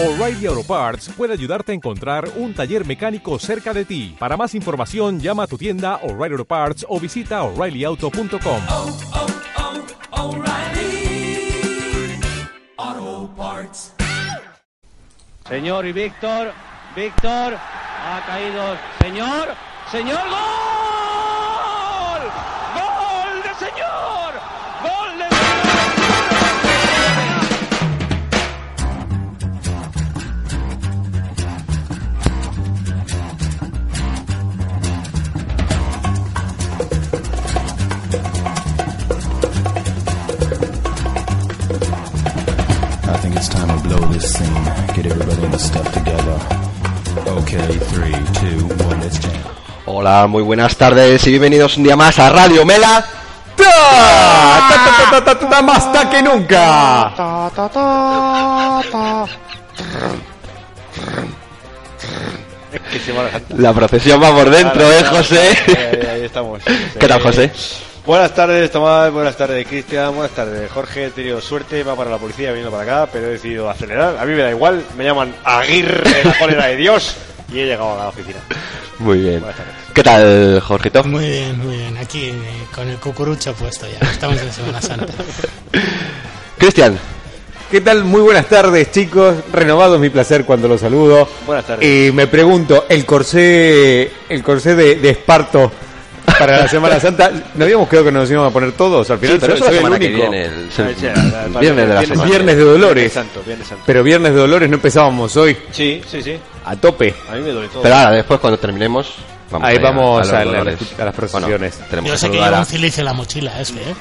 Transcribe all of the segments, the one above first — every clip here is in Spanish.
O'Reilly Auto Parts puede ayudarte a encontrar un taller mecánico cerca de ti. Para más información, llama a tu tienda O'Reilly Auto Parts o visita oreillyauto.com. oh, oh, Parts. Señor y Víctor, Víctor, ha caído. Señor, señor, gol. Hola, muy buenas tardes y bienvenidos un día más a Radio Mela. ¡Ta! ¡Ta, ta, ta, ta, ta, ta, ¡Más ta que nunca! La procesión va por dentro, ¿eh, José? Ahí estamos. ¿Qué tal, José? Buenas tardes, Tomás. Buenas tardes, Cristian. Buenas tardes, Jorge. He tenido suerte, va para la policía viniendo para acá, pero he decidido acelerar. A mí me da igual, me llaman Aguirre, la cólera de Dios, y he llegado a la oficina. Muy bien. Buenas tardes. ¿Qué tal, Jorgito? Muy bien, muy bien. Aquí eh, con el cucurucho puesto ya. Estamos en Semana Santa. Cristian, ¿Qué tal? Muy buenas tardes, chicos. Renovado es mi placer cuando los saludo. Buenas tardes. Y me pregunto, el corsé, el corsé de, de esparto para la Semana Santa, ¿no habíamos quedado que nos íbamos a poner todos? Al final Sí, pero soy, soy el semana que único. viene, el, viernes de la semana. Viernes de Dolores. Viernes Santo, Viernes Santo. Pero Viernes de Dolores no empezábamos hoy, Sí, sí, sí. a tope. A mí me duele todo. Pero ahora, después, cuando terminemos, vamos Ahí vamos a la- dolores. a las procesiones. Bueno, tenemos, Yo que sé que lleva un cilicio en la mochila ese, ¿eh?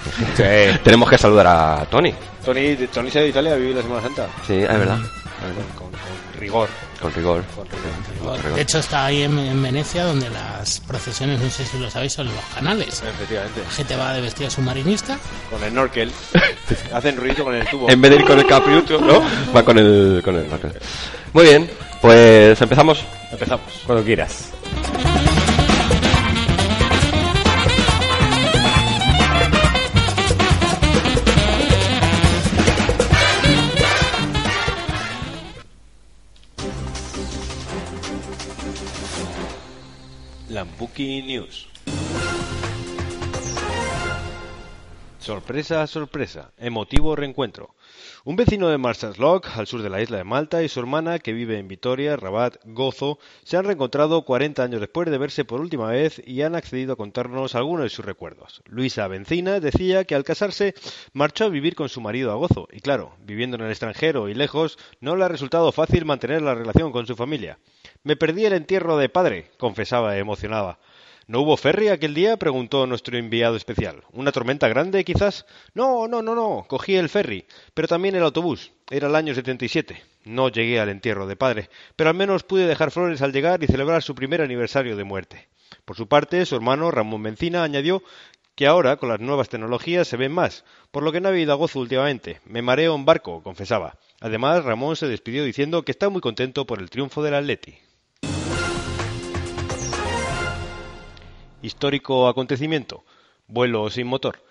Sí. tenemos que saludar a Tony. Tony, Tony se ha ido a Italia a vivir la Semana Santa. Sí, es verdad. Con- con rigor. Con rigor. Con rigor. Con rigor. De hecho, está ahí en, en Venecia donde las procesiones, no sé si lo sabéis, son los canales. Efectivamente. La gente va de vestido submarinista. Con el snorkel. Hacen ruido con el tubo. En vez de ir con el capriucho, ¿no? Va con el... Con el Muy bien, pues empezamos. Empezamos. Cuando quieras. Lambuki News. Sorpresa, sorpresa. Emotivo reencuentro. Un vecino de Marshallock, al sur de la isla de Malta, y su hermana, que vive en Vitoria, Rabat, Gozo, se han reencontrado 40 años después de verse por última vez y han accedido a contarnos algunos de sus recuerdos. Luisa Bencina decía que al casarse marchó a vivir con su marido a Gozo, y claro, viviendo en el extranjero y lejos, no le ha resultado fácil mantener la relación con su familia. Me perdí el entierro de padre, confesaba emocionada. ¿No hubo ferry aquel día? preguntó nuestro enviado especial. ¿Una tormenta grande, quizás? No, no, no, no. Cogí el ferry, pero también el autobús. Era el año 77. No llegué al entierro de padre, pero al menos pude dejar flores al llegar y celebrar su primer aniversario de muerte. Por su parte, su hermano Ramón Bencina añadió que ahora, con las nuevas tecnologías, se ven más, por lo que no ha habido gozo últimamente. Me mareo en barco, confesaba. Además, Ramón se despidió diciendo que está muy contento por el triunfo del Atleti. Histórico acontecimiento. Vuelo sin motor.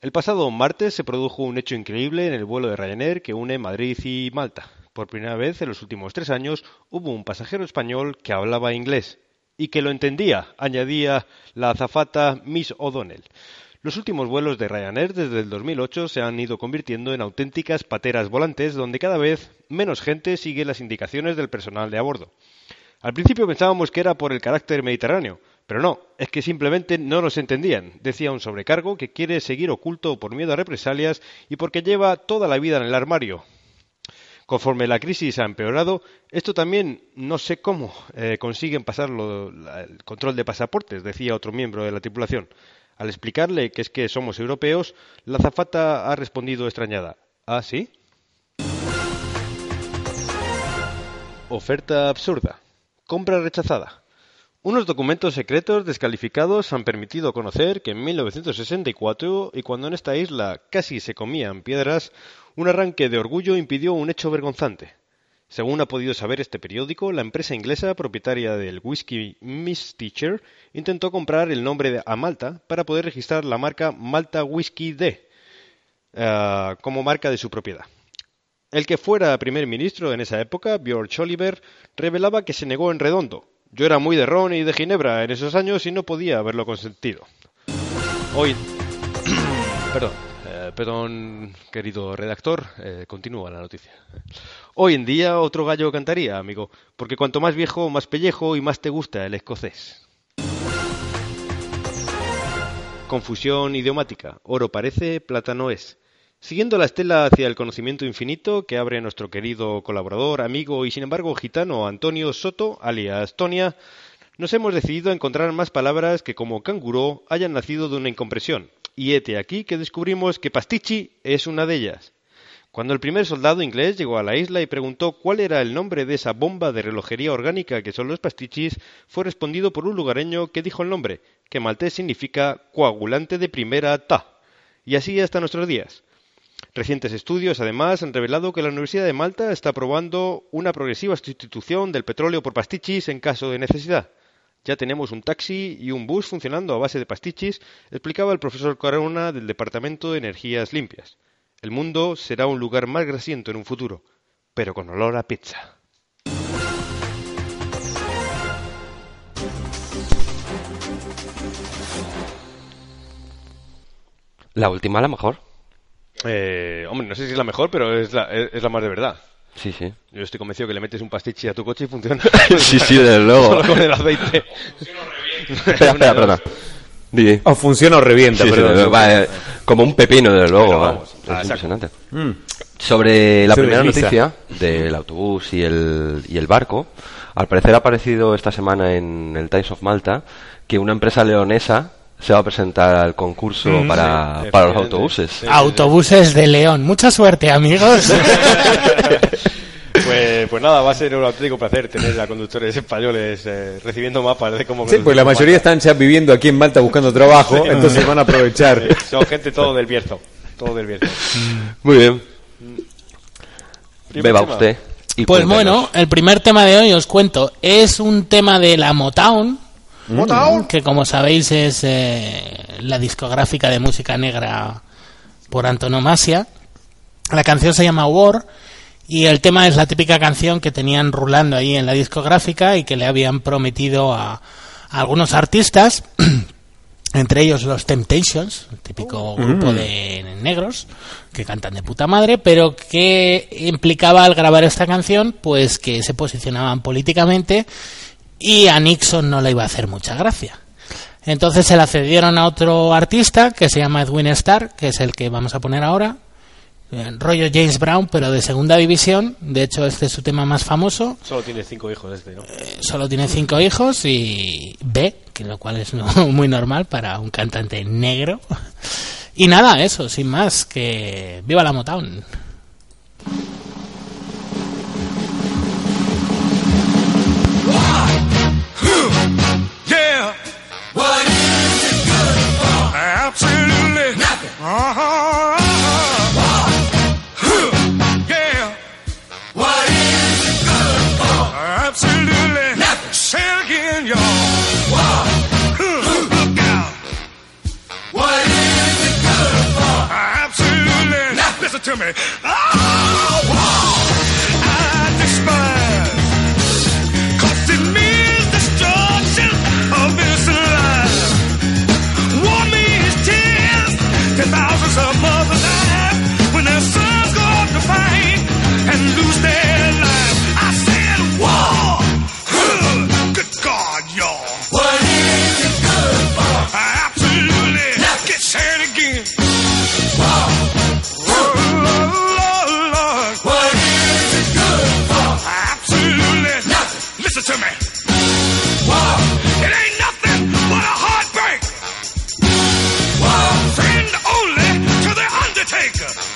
El pasado martes se produjo un hecho increíble en el vuelo de Ryanair que une Madrid y Malta. Por primera vez en los últimos tres años hubo un pasajero español que hablaba inglés y que lo entendía, añadía la azafata Miss O'Donnell. Los últimos vuelos de Ryanair desde el 2008 se han ido convirtiendo en auténticas pateras volantes donde cada vez menos gente sigue las indicaciones del personal de a bordo. Al principio pensábamos que era por el carácter mediterráneo, pero no, es que simplemente no nos entendían, decía un sobrecargo que quiere seguir oculto por miedo a represalias y porque lleva toda la vida en el armario. Conforme la crisis ha empeorado, esto también no sé cómo eh, consiguen pasar el control de pasaportes, decía otro miembro de la tripulación. Al explicarle que es que somos europeos, la azafata ha respondido extrañada. ¿Ah, sí? Oferta absurda. Compra rechazada. Unos documentos secretos descalificados han permitido conocer que en 1964, y cuando en esta isla casi se comían piedras, un arranque de orgullo impidió un hecho vergonzante. Según ha podido saber este periódico, la empresa inglesa propietaria del whisky Miss Teacher intentó comprar el nombre de- a Malta para poder registrar la marca Malta Whisky D eh, como marca de su propiedad. El que fuera primer ministro en esa época, Björn Oliver, revelaba que se negó en redondo. Yo era muy de ron y de ginebra en esos años y no podía haberlo consentido. Hoy... perdón, eh, perdón, querido redactor, eh, continúa la noticia. Hoy en día otro gallo cantaría, amigo, porque cuanto más viejo, más pellejo y más te gusta el escocés. Confusión idiomática. Oro parece, plata no es. Siguiendo la estela hacia el conocimiento infinito que abre nuestro querido colaborador, amigo y sin embargo gitano Antonio Soto, alias Tonia, nos hemos decidido a encontrar más palabras que como canguro hayan nacido de una incompresión. Y hete aquí que descubrimos que pastichi es una de ellas. Cuando el primer soldado inglés llegó a la isla y preguntó cuál era el nombre de esa bomba de relojería orgánica que son los pastichis, fue respondido por un lugareño que dijo el nombre, que maltés significa coagulante de primera ta. Y así hasta nuestros días. Recientes estudios, además, han revelado que la Universidad de Malta está probando una progresiva sustitución del petróleo por pastichis en caso de necesidad. Ya tenemos un taxi y un bus funcionando a base de pastichis, explicaba el profesor Corona del Departamento de Energías Limpias. El mundo será un lugar más grasiento en un futuro, pero con olor a pizza. La última, la mejor. Eh, hombre, no sé si es la mejor, pero es la, es, es la más de verdad. Sí, sí. Yo estoy convencido que le metes un pastichi a tu coche y funciona. Sí, sí, desde luego. Solo con el aceite. espera, espera, perdona. O funciona o revienta, Sí, sí, perdón. desde luego. Va, eh, como un pepino, desde luego. Pero va. vamos, Es ah, exacto. impresionante. Mm. Sobre la Se primera desliza. noticia del autobús y el, y el barco, al parecer ha aparecido esta semana en el Times of Malta que una empresa leonesa se va a presentar al concurso Mm. para, Sí, para los autobuses. Sí. Autobuses de León. Mucha suerte, amigos. Pues, pues nada, va a ser un auténtico placer tener a conductores españoles eh, recibiendo mapas de cómo Sí, pues la mayoría están ya viviendo aquí en Malta buscando trabajo, entonces van a aprovechar. Sí, son gente todo del Bierzo. Todo del Bierzo. Muy bien. Beba tema. usted. y Pues cuéntenos. bueno, el primer tema de hoy os cuento. Es un tema de la Motown. Que como sabéis es eh, la discográfica de música negra por antonomasia. La canción se llama War y el tema es la típica canción que tenían rulando ahí en la discográfica y que le habían prometido a, a algunos artistas, entre ellos los Temptations, el típico grupo de negros que cantan de puta madre, pero que implicaba al grabar esta canción pues que se posicionaban políticamente y a Nixon no le iba a hacer mucha gracia. Entonces se la cedieron a otro artista que se llama Edwin Starr, que es el que vamos a poner ahora, eh, rollo James Brown, pero de segunda división. De hecho, este es su tema más famoso. Solo tiene cinco hijos este, ¿no? Eh, Solo tiene cinco hijos y B, que lo cual es no- muy normal para un cantante negro. Y nada, eso, sin más, que viva la Motown. Absolutely nothing. Uh-huh. Yeah. What is it good for? Absolutely nothing. Say it again, y'all. Look out. What is it good for? Absolutely nothing. Listen to me. Oh, Undertaker.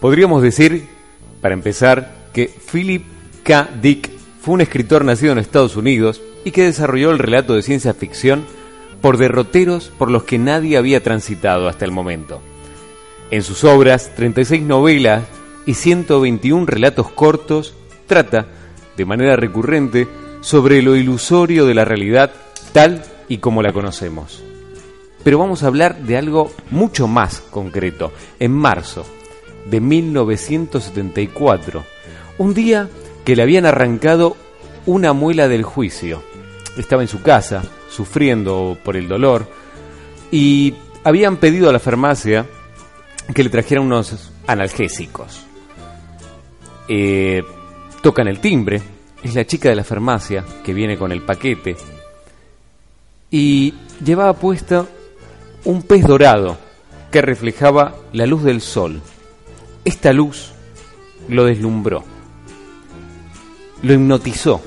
Podríamos decir, para empezar, que Philip K. Dick fue un escritor nacido en Estados Unidos y que desarrolló el relato de ciencia ficción por derroteros por los que nadie había transitado hasta el momento. En sus obras, 36 novelas y 121 relatos cortos, trata, de manera recurrente, sobre lo ilusorio de la realidad tal y como la conocemos. Pero vamos a hablar de algo mucho más concreto. En marzo de 1974, un día que le habían arrancado una muela del juicio. Estaba en su casa, sufriendo por el dolor, y habían pedido a la farmacia que le trajeran unos analgésicos. Eh, tocan el timbre, es la chica de la farmacia que viene con el paquete, y llevaba puesta un pez dorado que reflejaba la luz del sol. Esta luz lo deslumbró, lo hipnotizó.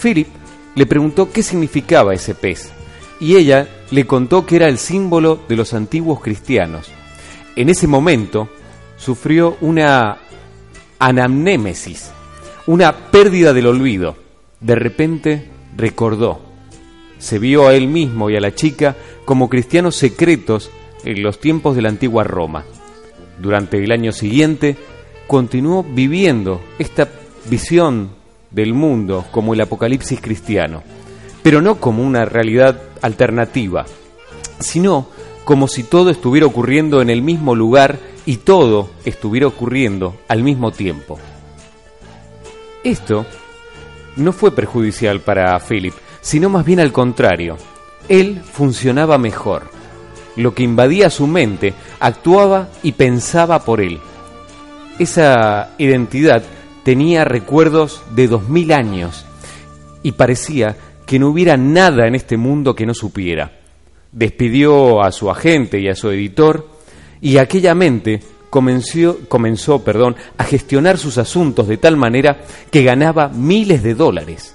Philip le preguntó qué significaba ese pez y ella le contó que era el símbolo de los antiguos cristianos. En ese momento sufrió una anamnémesis, una pérdida del olvido. De repente recordó. Se vio a él mismo y a la chica como cristianos secretos en los tiempos de la antigua Roma. Durante el año siguiente continuó viviendo esta visión del mundo como el apocalipsis cristiano, pero no como una realidad alternativa, sino como si todo estuviera ocurriendo en el mismo lugar y todo estuviera ocurriendo al mismo tiempo. Esto no fue perjudicial para Philip, sino más bien al contrario. Él funcionaba mejor. Lo que invadía su mente actuaba y pensaba por él. Esa identidad tenía recuerdos de dos mil años y parecía que no hubiera nada en este mundo que no supiera. Despidió a su agente y a su editor y aquella mente comenzó, comenzó perdón, a gestionar sus asuntos de tal manera que ganaba miles de dólares.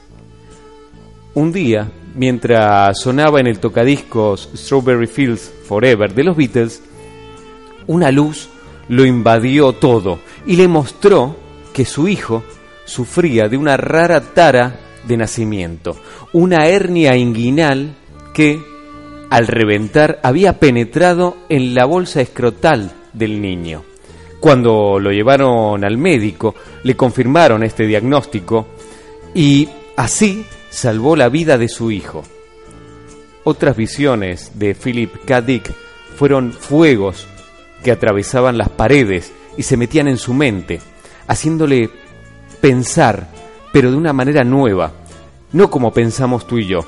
Un día, mientras sonaba en el tocadiscos Strawberry Fields Forever de los Beatles, una luz lo invadió todo y le mostró que su hijo sufría de una rara tara de nacimiento, una hernia inguinal que, al reventar, había penetrado en la bolsa escrotal del niño. Cuando lo llevaron al médico, le confirmaron este diagnóstico y así salvó la vida de su hijo. Otras visiones de Philip K. Fueron fuegos que atravesaban las paredes y se metían en su mente, haciéndole pensar, pero de una manera nueva, no como pensamos tú y yo,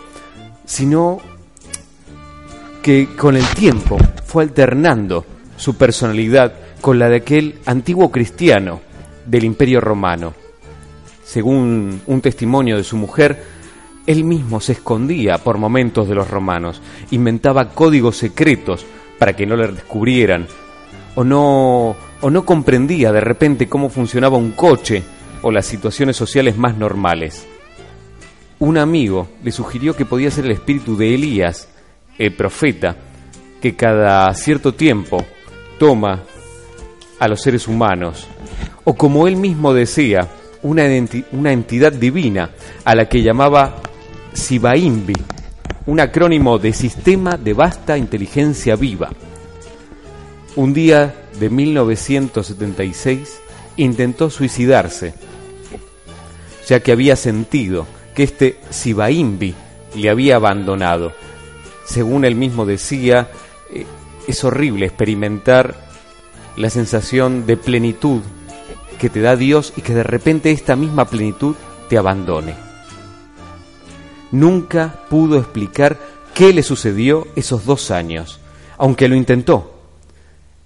sino que con el tiempo fue alternando su personalidad con la de aquel antiguo cristiano del Imperio Romano. Según un testimonio de su mujer, él mismo se escondía por momentos de los romanos, inventaba códigos secretos para que no le descubrieran, o no, o no comprendía de repente cómo funcionaba un coche o las situaciones sociales más normales. Un amigo le sugirió que podía ser el espíritu de Elías, el profeta, que cada cierto tiempo toma a los seres humanos, o como él mismo decía, una, una entidad divina a la que llamaba Sibaimbi, un acrónimo de Sistema de Vasta Inteligencia Viva. Un día de 1976 intentó suicidarse, ya que había sentido que este Sibaimbi le había abandonado. Según él mismo decía, eh, es horrible experimentar la sensación de plenitud que te da Dios y que de repente esta misma plenitud te abandone. Nunca pudo explicar qué le sucedió esos dos años, aunque lo intentó.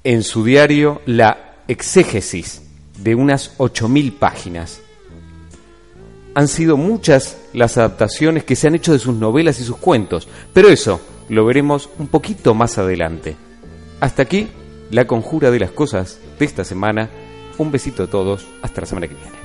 En su diario, la exégesis de unas ocho mil páginas. Han sido muchas las adaptaciones que se han hecho de sus novelas y sus cuentos, pero eso lo veremos un poquito más adelante. Hasta aquí la conjura de las cosas de esta semana. Un besito a todos, hasta la semana que viene.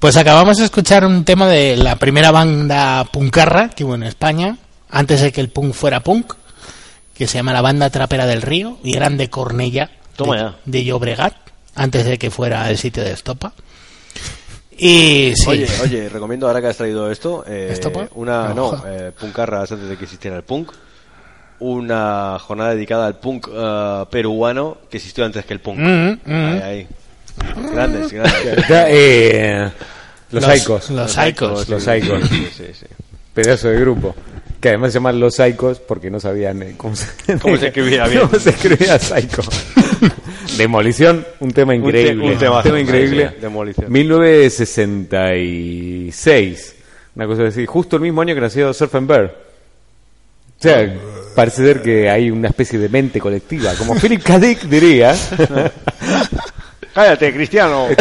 Pues acabamos de escuchar un tema de la primera banda puncarra que hubo en España, antes de que el punk fuera punk, que se llama la Banda Trapera del Río, y eran de Cornella, Toma de, Llobregat, antes de que fuera el sitio de Estopa. Y sí, Oye, oye, recomiendo ahora que has traído esto, eh, ¿Estopa? una, No. no, eh, antes de que existiera el punk, una jornada dedicada al punk eh, peruano que existió antes que el punk. Mm, mm. Ahí, ahí. Grandes, eh, los Icos. los Icos. Los Icos. Sí, sí, sí. Pedazo de grupo. Que además se llaman Los Icos porque no sabían eh, cómo se, Cómo se escribía bien. cómo se escribía Psycho. Demolición, un tema Un te- increíble. un temazo, tema increíble. Demolición. 1966. Una cosa así. Justo el mismo año que nació Surf and Bear. O sea, parece ser que hay una especie de mente colectiva. Como Philip K. Dick diría. Cállate, Cristiano.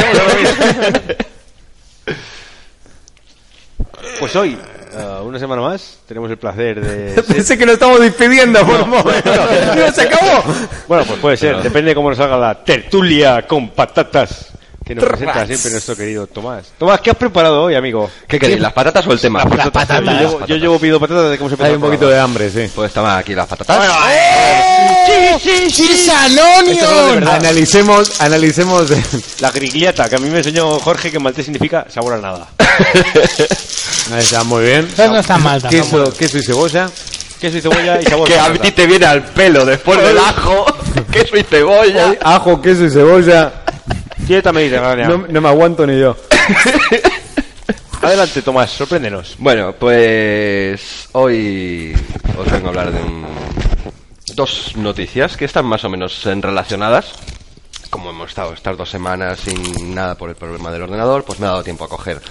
Pues hoy, eh, una semana más, tenemos el placer de... Pensé que lo estamos despidiendo por un momento. ¡No, se acabó! Bueno, pues puede ser, depende de cómo nos salga la tertulia con patatas que nos presenta siempre nuestro querido Tomás. Tomás, ¿qué has preparado hoy, amigo? ¿Qué queréis? ¿Las patatas o el tema? Las patatas. Yo llevo, yo llevo pido patatas que hemos empezado Hay un poquito de hambre, sí. Pues toma aquí las patatas. ¡Sí, sí, sí! ¡Sanonion! Analicemos, analicemos. La grigliata, que a mí me enseñó Jorge que en maltés significa sabor a nada. Está, muy bien. Pero no está mal tampoco. Queso, queso y cebolla. Queso y cebolla y sabor Que a ti te viene al pelo después del ajo, queso y cebolla. Ajo, queso y cebolla. Dieta mediterránea. No, no me aguanto ni yo. Adelante, Tomás, sorpréndenos. Bueno, pues hoy os vengo a hablar de un- dos noticias que están más o menos en relacionadas. Como hemos estado estas dos semanas sin nada por el problema del ordenador, pues me ha dado tiempo a coger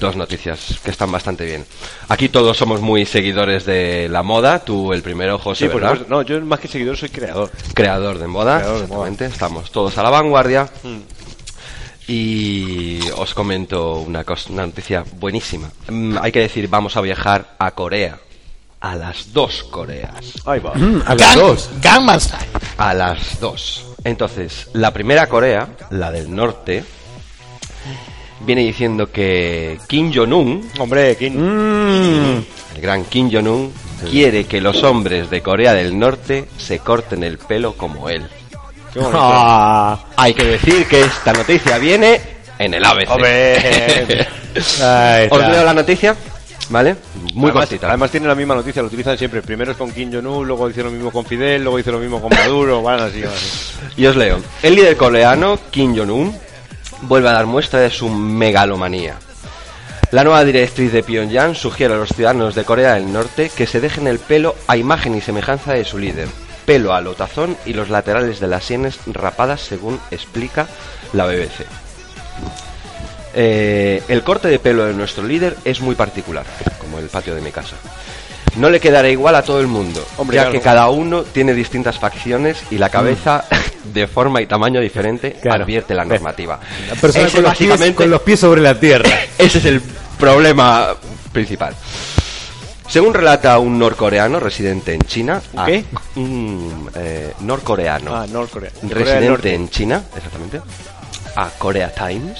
dos noticias que están bastante bien. Aquí todos somos muy seguidores de la moda, tú el primero, José, Sí, por ¿verdad? supuesto. No, yo más que seguidor soy creador. creador de moda, Creador de moda. exactamente. Estamos todos a la vanguardia. Y os comento una, cosa, una noticia buenísima. Mm, hay que decir, vamos a viajar a Corea. A las dos Coreas. Ahí va. A las Gang- dos. Gangnam Style. A las dos. Entonces, la primera Corea, la del norte, viene diciendo que Kim Jong-un, Hombre, ¿quién? Mm. el gran Kim Jong-un, quiere que los hombres de Corea del Norte se corten el pelo como él. Ah, Hay que decir que esta noticia viene en el ABC. Ahí Os está. leo la noticia, ¿vale? Muy además, cortita. además tiene la misma noticia, lo utilizan siempre. Primero es con Kim Jong-un, luego dice lo mismo con Fidel, luego dice lo mismo con Maduro, van así, van así. Y os leo. El líder coreano, Kim Jong-un, vuelve a dar muestra de su megalomanía. La nueva directriz de Pyongyang sugiere a los ciudadanos de Corea del Norte que se dejen el pelo a imagen y semejanza de su líder. Pelo a lotazón y los laterales de las sienes rapadas según explica la BBC. Eh, el corte de pelo de nuestro líder es muy particular, como el patio de mi casa. No le quedará igual a todo el mundo, Hombre, ya claro. que cada uno tiene distintas facciones y la cabeza de forma y tamaño diferente Claro. advierte la normativa. La persona con los, pies, con los pies sobre la tierra. ese es el problema principal. Según relata un norcoreano residente en China, ¿Un a- qué? un eh, norcoreano Ah, Norcorea. Corea del residente en China, exactamente, a Korea Times.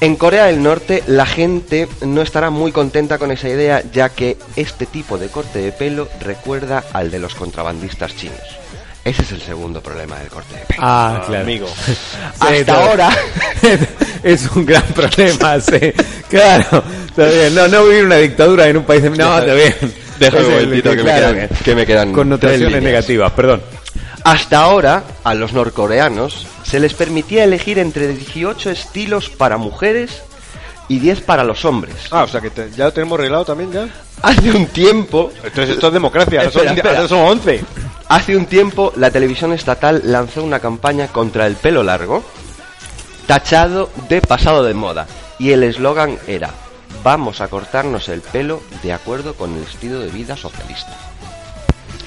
En Corea del Norte la gente no estará muy contenta con esa idea, ya que este tipo de corte de pelo recuerda al de los contrabandistas chinos. Ese es el segundo problema del corte de pelo. Ah, Ah, claro. amigo. Hasta ahora, es un gran problema, sí. Claro, está bien. No, no vivir una dictadura en un país de... No, está bien. Déjame un el- momentito que me quedan- que me quedan Connotaciones negativas, perdón. Hasta ahora, a los norcoreanos se les permitía elegir entre 18 estilos para mujeres y 10 para los hombres. Ah, o sea que te- ya lo tenemos arreglado también ya. Hace un tiempo, Entonces esto es democracia, ahora son, ahora son 11. hace un tiempo la televisión estatal lanzó una campaña contra el pelo largo, tachado de pasado de moda, y el eslogan era Vamos a cortarnos el pelo de acuerdo con el estilo de vida socialista.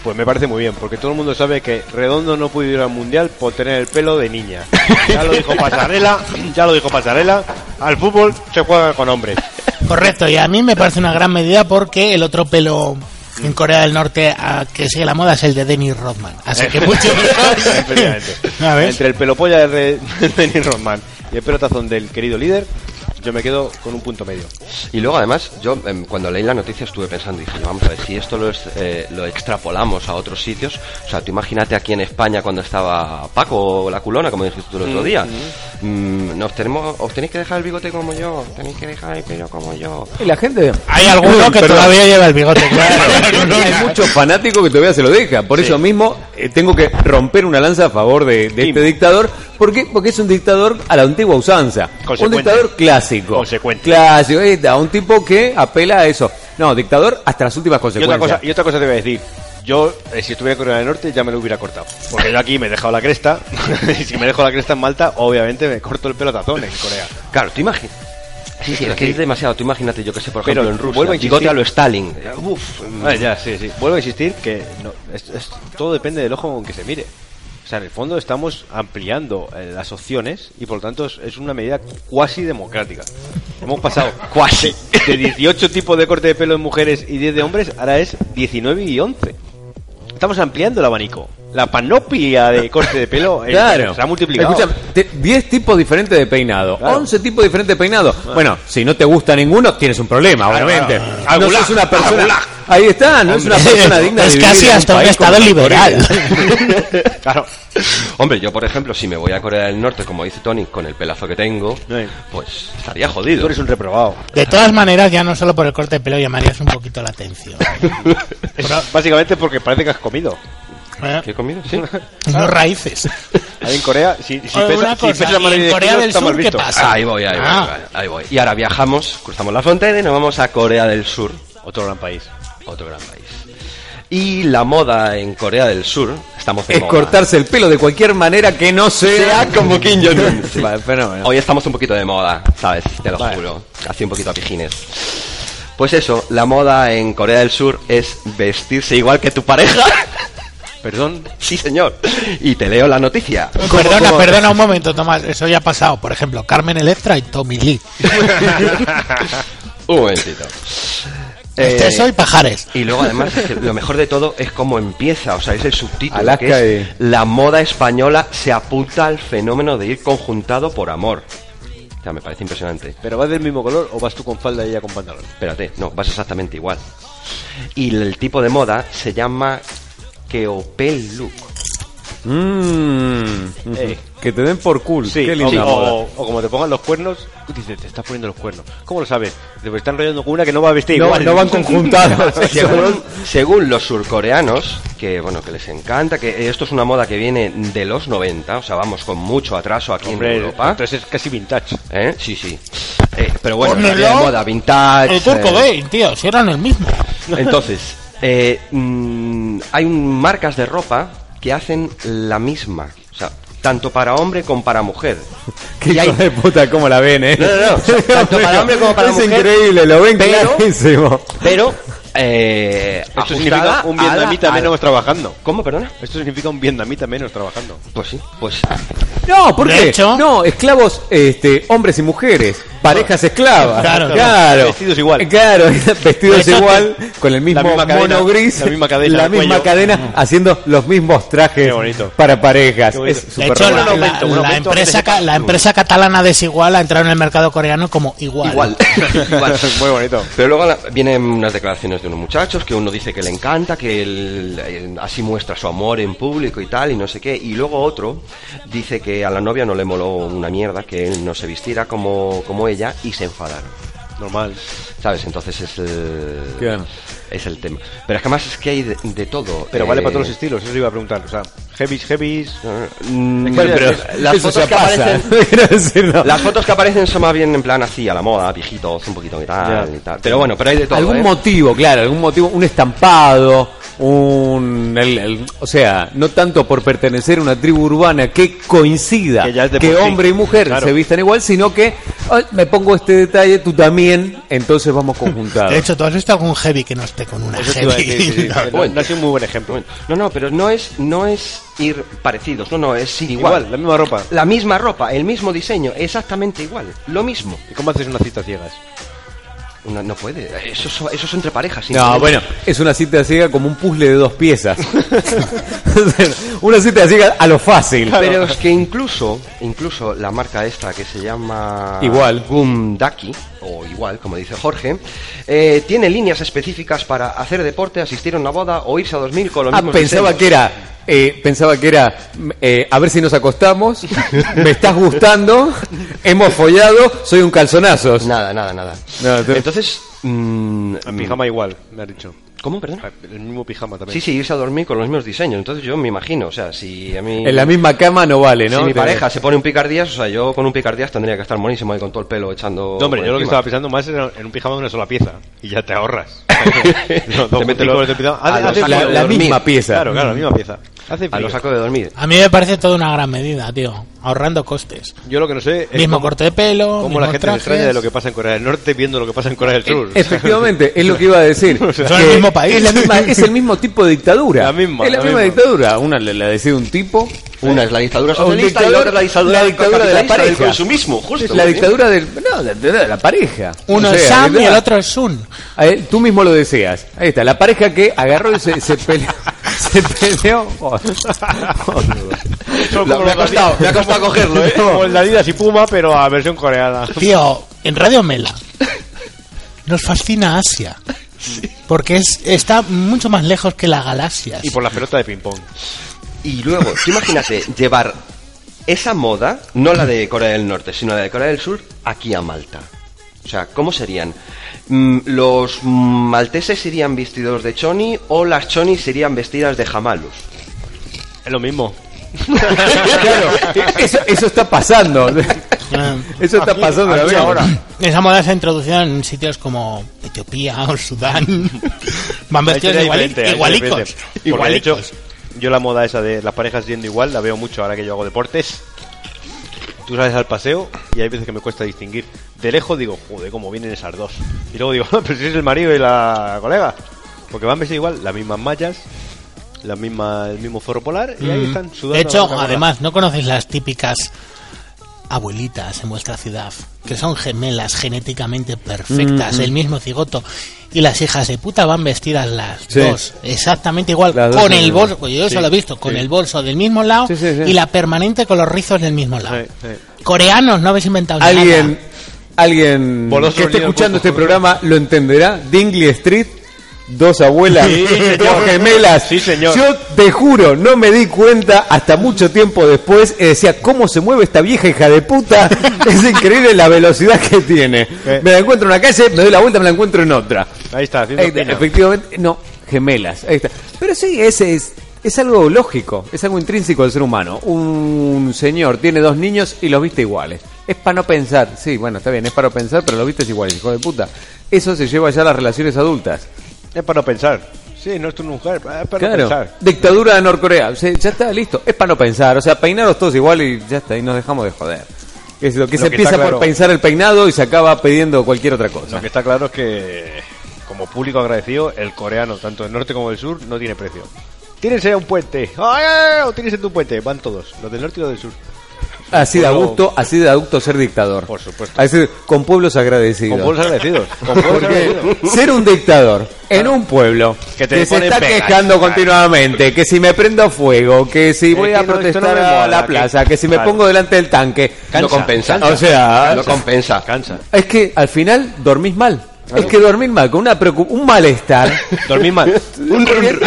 Pues me parece muy bien, porque todo el mundo sabe que Redondo no pudo ir al mundial por tener el pelo de niña. Ya lo dijo Pasarela, ya lo dijo Pasarela. Al fútbol se juega con hombres. Correcto, y a mí me parece una gran medida porque el otro pelo en Corea del Norte a que sigue la moda es el de Dennis Rodman. Así que mucho mejor. Entre el pelo polla de Dennis Rodman y el pelo tazón del querido líder, yo me quedo con un punto medio. Y luego, además, yo em, cuando leí la noticia estuve pensando, dije, vamos a ver, si esto lo, es- eh, lo extrapolamos a otros sitios, o sea, tú imagínate aquí en España cuando estaba Paco o la culona, como dijiste tú el otro día, Mm, nos tenemos, os tenéis que dejar el bigote como yo, tenéis que dejar el pelo como yo. Y la gente... Hay alguno que Perdón. todavía lleva el bigote claro. Hay muchos fanáticos que todavía se lo dejan. Por eso mismo eh, tengo que romper una lanza a favor de, de este dictador. ¿Por qué? Porque es un dictador a la antigua usanza. Un dictador clásico. Consecuente. Clásico. ahí está, un tipo que apela a eso. No, dictador hasta las últimas Y consecuencias. otra, cosa, y otra cosa te voy a decir. Yo, eh, si estuviera en Corea del Norte, ya me lo hubiera cortado. Porque yo aquí me he dejado la cresta. y si me dejo la cresta en Malta, obviamente me corto el pelo a tazón en Corea. Claro, tú imaginas. Sí, sí, es que es demasiado. Tú imagínate, yo que sé, por Pero ejemplo, en Rusia, vuelvo a insistir- bigote a lo Stalin. Uf, Ah, ya, sí, sí. Vuelvo a insistir que no, es- es- todo depende del ojo con que se mire. O sea, en el fondo estamos ampliando eh, las opciones y por lo tanto es, es una medida cuasi democrática. Hemos pasado Cuasi. de 18 tipos de corte de pelo en mujeres y 10 de hombres, ahora es 19 y 11. Estamos ampliando el abanico. La panoplia de corte de pelo eh, Claro. se ha multiplicado. Escucha, te- 10 tipos diferentes de peinado, Claro. 11 tipos diferentes de peinado. Bueno, si no te gusta ninguno, tienes un problema, Claro, obviamente. claro. No Al gulag, sos una persona. Ahí está, no es una persona digna de es vivir casi en hasta un país estado liberal. claro. Hombre, yo por ejemplo, si me voy a Corea del Norte, como dice Tony, con el pelazo que tengo, pues estaría Tú jodido. eres un reprobado. De todas maneras, ya no solo por el corte de pelo llamarías un poquito la atención. Básicamente porque parece que has comido. ¿Eh? ¿Qué he comido? Sí. No raíces. Ahí en Corea, si, si Oye, pesa, una si cosa, pesa la ¿y mano en de Corea del Sur qué visto. pasa? Ahí voy, ahí voy, Ah. ahí voy. Y ahora viajamos, cruzamos la frontera y nos vamos a Corea del Sur, Otro gran país. otro gran país. Y la moda en Corea del Sur, estamos de Es moda. cortarse el pelo de cualquier manera que no sea, Sea como Kim Jong-un. Sí. Vale. Hoy estamos un poquito de moda, ¿sabes? Te lo Vale. juro. Así un poquito a pijines. Pues eso, la moda en Corea del Sur es vestirse igual que tu pareja. Perdón. Sí, señor. Y te leo la noticia. Perdona, perdona un momento, Tomás. Eso ya ha pasado. Por ejemplo, Carmen Electra y Tommy Lee. Un momentito. Este Eh, soy Pajares. Y luego además es que lo mejor de todo es cómo empieza, o sea, es el subtítulo Alaska que es y- La moda española se apunta al fenómeno de ir conjuntado por amor. O sea, me parece impresionante. ¿Pero vas del mismo color o vas tú con falda y ella con pantalón? Espérate, no, vas exactamente igual. Y el tipo de moda se llama Keopel Look. Mm, Eh. Que te den por cool. Sí, Qué o, linda moda. o- o como te pongan los cuernos, dices, te estás poniendo los cuernos. ¿Cómo lo sabes? Te están enrollando con una que no va a vestir No, igual. no van conjuntados. según, según los surcoreanos, que bueno, que les encanta, que esto es una moda que viene de los 90, o sea, vamos con mucho atraso aquí Hombre, en Europa. entonces es casi vintage. ¿Eh? Sí, sí. Eh, pero bueno, la moda vintage. El turco eh, tío, si eran el mismo. Entonces, eh, mm, hay un- marcas de ropa que hacen la misma. O sea, tanto para hombre como para mujer. Qué Y hay- hijo de puta, cómo la ven, eh. No, no, no. Tanto para hombre como para es mujer. increíble, lo ven Pero- clarísimo. Pero, eh, Esto significa un la- vietnamita menos trabajando. ¿Cómo, perdona? Esto significa un vietnamita menos trabajando. Pues sí, pues No, ¿por qué? hecho- no, esclavos, este, hombres y mujeres, parejas esclavas. Claro, claro. Vestidos igual. Claro, vestidos hecho, igual, con el mismo misma cadena, mono gris, la misma cadena la misma cadena, haciendo los mismos trajes para parejas. Es De hecho, la, la- empresa, que ca- se- la empresa catalana Desigual ha entrado en el mercado coreano como igual. igual. igual. Muy bonito. Pero luego la- vienen unas declaraciones unos muchachos que uno dice que le encanta, que él, eh, así muestra su amor en público y tal, y no sé qué. Y luego otro dice que a la novia no le moló una mierda, que él no se vistiera como, como ella y se enfadaron. Normal. ¿Sabes? Entonces es el, Claro. es el tema. Pero es que además es que hay de, de todo. Pero Eh, vale para todos los estilos, eso iba a preguntar. O sea, heavies, heavies. mm, Bueno, pero las fotos que aparecen Quiero decir, no. Las fotos que aparecen son más bien en plan así, a la moda, viejitos, un poquito y tal, y tal. Pero bueno, pero hay de todo. algún ¿eh? motivo, claro, algún motivo, un estampado, un, el- el- o sea, no tanto por pertenecer a una tribu urbana que coincida Que es hombre y mujer Claro. se vistan igual, sino que "Ay, me pongo este detalle, tú también, entonces vamos conjuntados. De hecho, ¿tú has visto algún heavy que no esté con una Eso heavy? decir, sí, sí. No. No, no ha sido un muy buen ejemplo. No, no, pero no es, no es ir parecidos, no, no, es ir igual. Igual, la misma ropa. La misma ropa, el mismo diseño, exactamente igual, lo mismo. ¿Y cómo haces una cita ciegas? Una- no puede. Eso, es- eso es entre parejas. No, bueno, es una cita ciega como un puzzle de dos piezas. una cita ciega a lo fácil. Pero es que incluso, incluso la marca esta que se llama Igual. Gumdaki, o igual, como dice Jorge, eh, tiene líneas específicas para hacer deporte, asistir a una boda o irse a 2000 con los Ah, mismos pensaba diseños. que era, eh, pensaba que era, eh, a ver si nos acostamos, me estás gustando, hemos follado, soy un calzonazos. Nada, nada, nada. No, te- Entonces, mm, El pijama igual, me has dicho. ¿Cómo, perdón? El mismo pijama también. Sí, sí, irse a dormir con los mismos diseños. Entonces yo me imagino, o sea, si a mí... En la misma cama no vale, ¿no? Si mi Te- pareja se pone un picardías, o sea, yo con un picardías tendría que estar monísimo ahí con todo el pelo echando... No, hombre, yo lo que estaba pensando más era en un pijama de una sola pieza. Y ya te ahorras. no, dos Te metes de pijama. la, la misma pieza. Claro, claro, la misma pieza. Hace A los saco de dormir. A mí me parece toda una gran medida, tío. Ahorrando costes. Yo lo que no sé es Mismo cómo- corte de pelo, mismos la gente se extraña de lo que pasa en Corea del Norte viendo lo que pasa en Corea del Sur. Efectivamente, es lo que iba a decir. Son el mismo país. Es, la misma- es el mismo tipo de dictadura. La misma, Es la, la misma, misma. dictadura. Una la, la decide un tipo. Una es la dictadura O socialista y la otra es la dictadura, la dictadura de la capitalista, del pareja. consumismo, justo. la dictadura del. No, la dictadura de la pareja. Uno O es sea, Sam y el otro es Sun. Él, tú mismo lo deseas. Ahí está, la pareja que agarró y se, se peleó. Se peleó. La- me ha costado, me ha costado cogerlo, ¿eh? Como el de Adidas y Puma, pero a versión coreana. Tío, en Radio Mela nos fascina Asia. Porque es, está mucho más lejos que las galaxias. Y por la pelota de ping-pong. Y luego, tú imagínate llevar esa moda, no la de Corea del Norte, sino la de Corea del Sur, aquí a Malta. O sea, ¿cómo serían? Mm, ¿Los malteses irían vestidos de choni o las chonis irían vestidas de jamalus? Es lo mismo. claro, eso, eso está pasando. Ah, Eso está pasando aquí ahora. ahora. Esa moda se ha introducido en sitios como Etiopía o Sudán. Van vestidos diferente, ahí igualicos. de Igualicos. hecho, yo la moda esa de las parejas yendo igual la veo mucho ahora que yo hago deportes. Tú sales al paseo y hay veces que me cuesta distinguir. De lejos digo, joder, cómo vienen esas dos. Y luego digo, pero si es el marido y la colega. Porque van vestidos igual, las mismas mallas, la misma, el mismo forro polar y ahí están sudando. Mm. De hecho, además, ¿no conocéis las típicas abuelitas en vuestra ciudad? Que son gemelas genéticamente perfectas, el mismo cigoto. Y las hijas de puta van vestidas las Sí. dos exactamente igual, dos con el bolso, pues yo eso Sí, lo he visto, con sí. el bolso del mismo lado Sí, sí, sí. y la permanente con los rizos del mismo lado. Sí, sí. Coreanos, no habéis inventado Alguien, nada. alguien que esté escuchando este programa lo entenderá. Dingley Street, dos abuelas, Sí, dos gemelas. Sí, señor. Yo te juro, no me di cuenta hasta mucho tiempo después. y decía, ¿cómo se mueve esta vieja hija de puta? es increíble la velocidad que tiene. Eh. Me la encuentro en una calle, me doy la vuelta, me la encuentro en otra. Ahí está, haciendo Ahí está, piña. efectivamente, no, gemelas. Ahí está. Pero sí, ese es, es algo lógico, es algo intrínseco del ser humano. Un señor tiene dos niños y los viste iguales. Es para no pensar, sí, bueno, está bien, es para no pensar, pero los vistes iguales, hijo de puta. Eso se lleva ya a las relaciones adultas. Es para no pensar. Sí, no es tu mujer, es para no Claro, pensar. dictadura de Norcorea, o sea, ya está listo, es para no pensar, o sea, peinaros todos igual y ya está, y nos dejamos de joder. Es lo que Lo se que empieza claro- por pensar el peinado y se acaba pidiendo cualquier otra cosa. Lo que está claro es que, como público agradecido, el coreano, tanto del norte como del sur, no tiene precio. Tírense a un puente. ¡Ay, ay, ay! O tírense en un puente. Van todos, los del norte y los del sur. Así de a gusto, así de a gusto ser dictador. Por supuesto. Así, con pueblos agradecidos. Con pueblos agradecidos. Con pueblos agradecidos. ser un dictador en un pueblo Que se está pegas, quejando claro. continuamente, que si me prendo fuego, que si voy a protestar no a la plaza, que si me Claro. pongo delante del tanque, Cansa, no compensa. cansa. o sea, no compensa. Cansa. es que al final dormís mal. Es que dormir mal, con una un malestar. Dormir mal. Un run,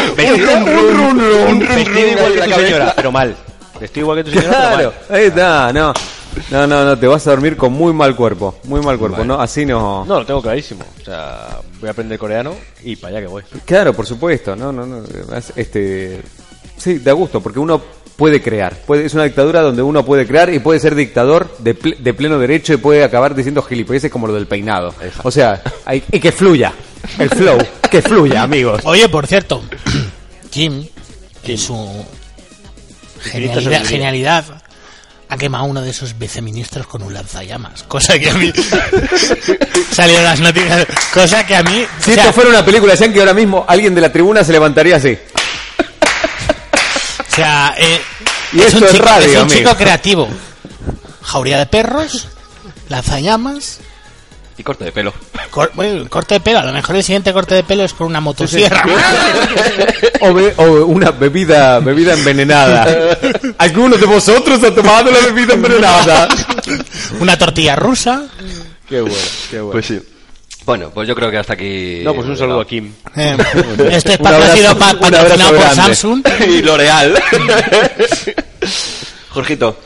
run, Vestido igual que tu señora, Claro, pero mal. ahí está, no. No, no, no, te vas a dormir con muy mal cuerpo, muy mal cuerpo, ¿no? Así no. No, lo tengo clarísimo. O sea, voy a aprender coreano y para allá que voy. Claro, por supuesto, no, no, no. Este, sí, da gusto, porque uno puede crear. Puede, es una dictadura donde uno puede crear y puede ser dictador de, ple- de pleno derecho y puede acabar diciendo gilipolleces como lo del peinado. O sea, hay, y que fluya. El flow, que fluya, amigos. Oye, por cierto, Jim, en su Infinita genialidad, ha quemado uno de sus viceministros con un lanzallamas. Cosa que a mí. Salieron las noticias. Cosa que a mí. Si o sea, esto fuera una película, decían que ahora mismo alguien de la tribuna se levantaría así. o sea, eh, Y esto es chico, radio, es un amigo. chico creativo. Jauría de perros, lanzallamas. Y corte de pelo. Cor- bueno, corte de pelo, a lo mejor el siguiente corte de pelo es con una motosierra. O, be- o una bebida, bebida envenenada. ¿Alguno de vosotros ha tomado la bebida envenenada? una tortilla rusa. Qué bueno, qué bueno. Pues sí. Bueno, pues yo creo que hasta aquí. No, pues un saludo a Kim. Eh, este abrazo- un patrocinado por grande. Samsung. y L'Oreal. Jorgito.